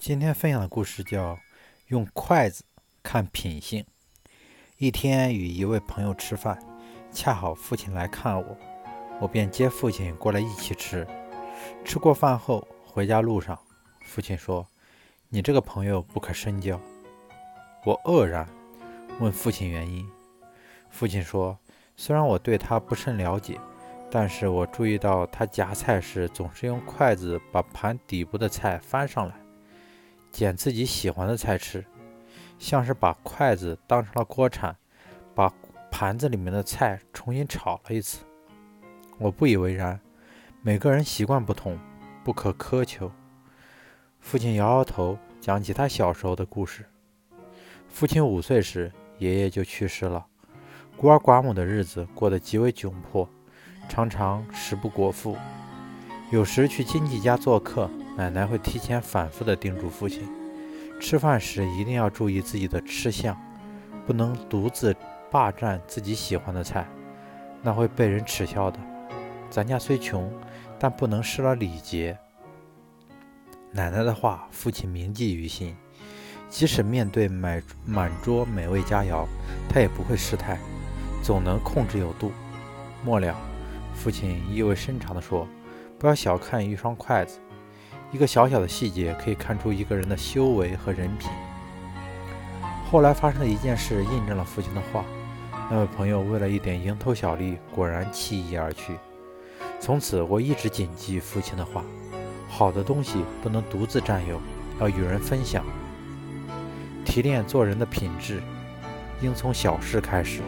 今天分享的故事叫《用筷子看品性》。一天与一位朋友吃饭，恰好父亲来看我，我便接父亲过来一起吃。吃过饭后，回家路上，父亲说：“你这个朋友不可深交。”我愕然，问父亲原因。父亲说：“虽然我对他不甚了解，但是我注意到他夹菜时总是用筷子把盘底部的菜翻上来。”捡自己喜欢的菜吃，像是把筷子当成了锅铲，把盘子里面的菜重新炒了一次。我不以为然，每个人习惯不同，不可苛求。父亲摇摇头，讲起他小时候的故事。父亲五岁时，爷爷就去世了，孤儿寡母的日子过得极为窘迫，常常食不果腹。有时去亲戚家做客。奶奶会提前反复地叮嘱父亲，吃饭时一定要注意自己的吃相，不能独自霸占自己喜欢的菜，那会被人耻笑的。咱家虽穷，但不能失了礼节。奶奶的话，父亲铭记于心，即使面对满满桌美味佳肴，他也不会失态，总能控制有度。末了，父亲意味深长地说：“不要小看一双筷子。”一个小小的细节可以看出一个人的修为和人品。后来发生的一件事印证了父亲的话。那位朋友为了一点蝇头小利，果然弃义而去。从此，我一直谨记父亲的话：好的东西不能独自占有，要与人分享。提炼做人的品质，应从小事开始。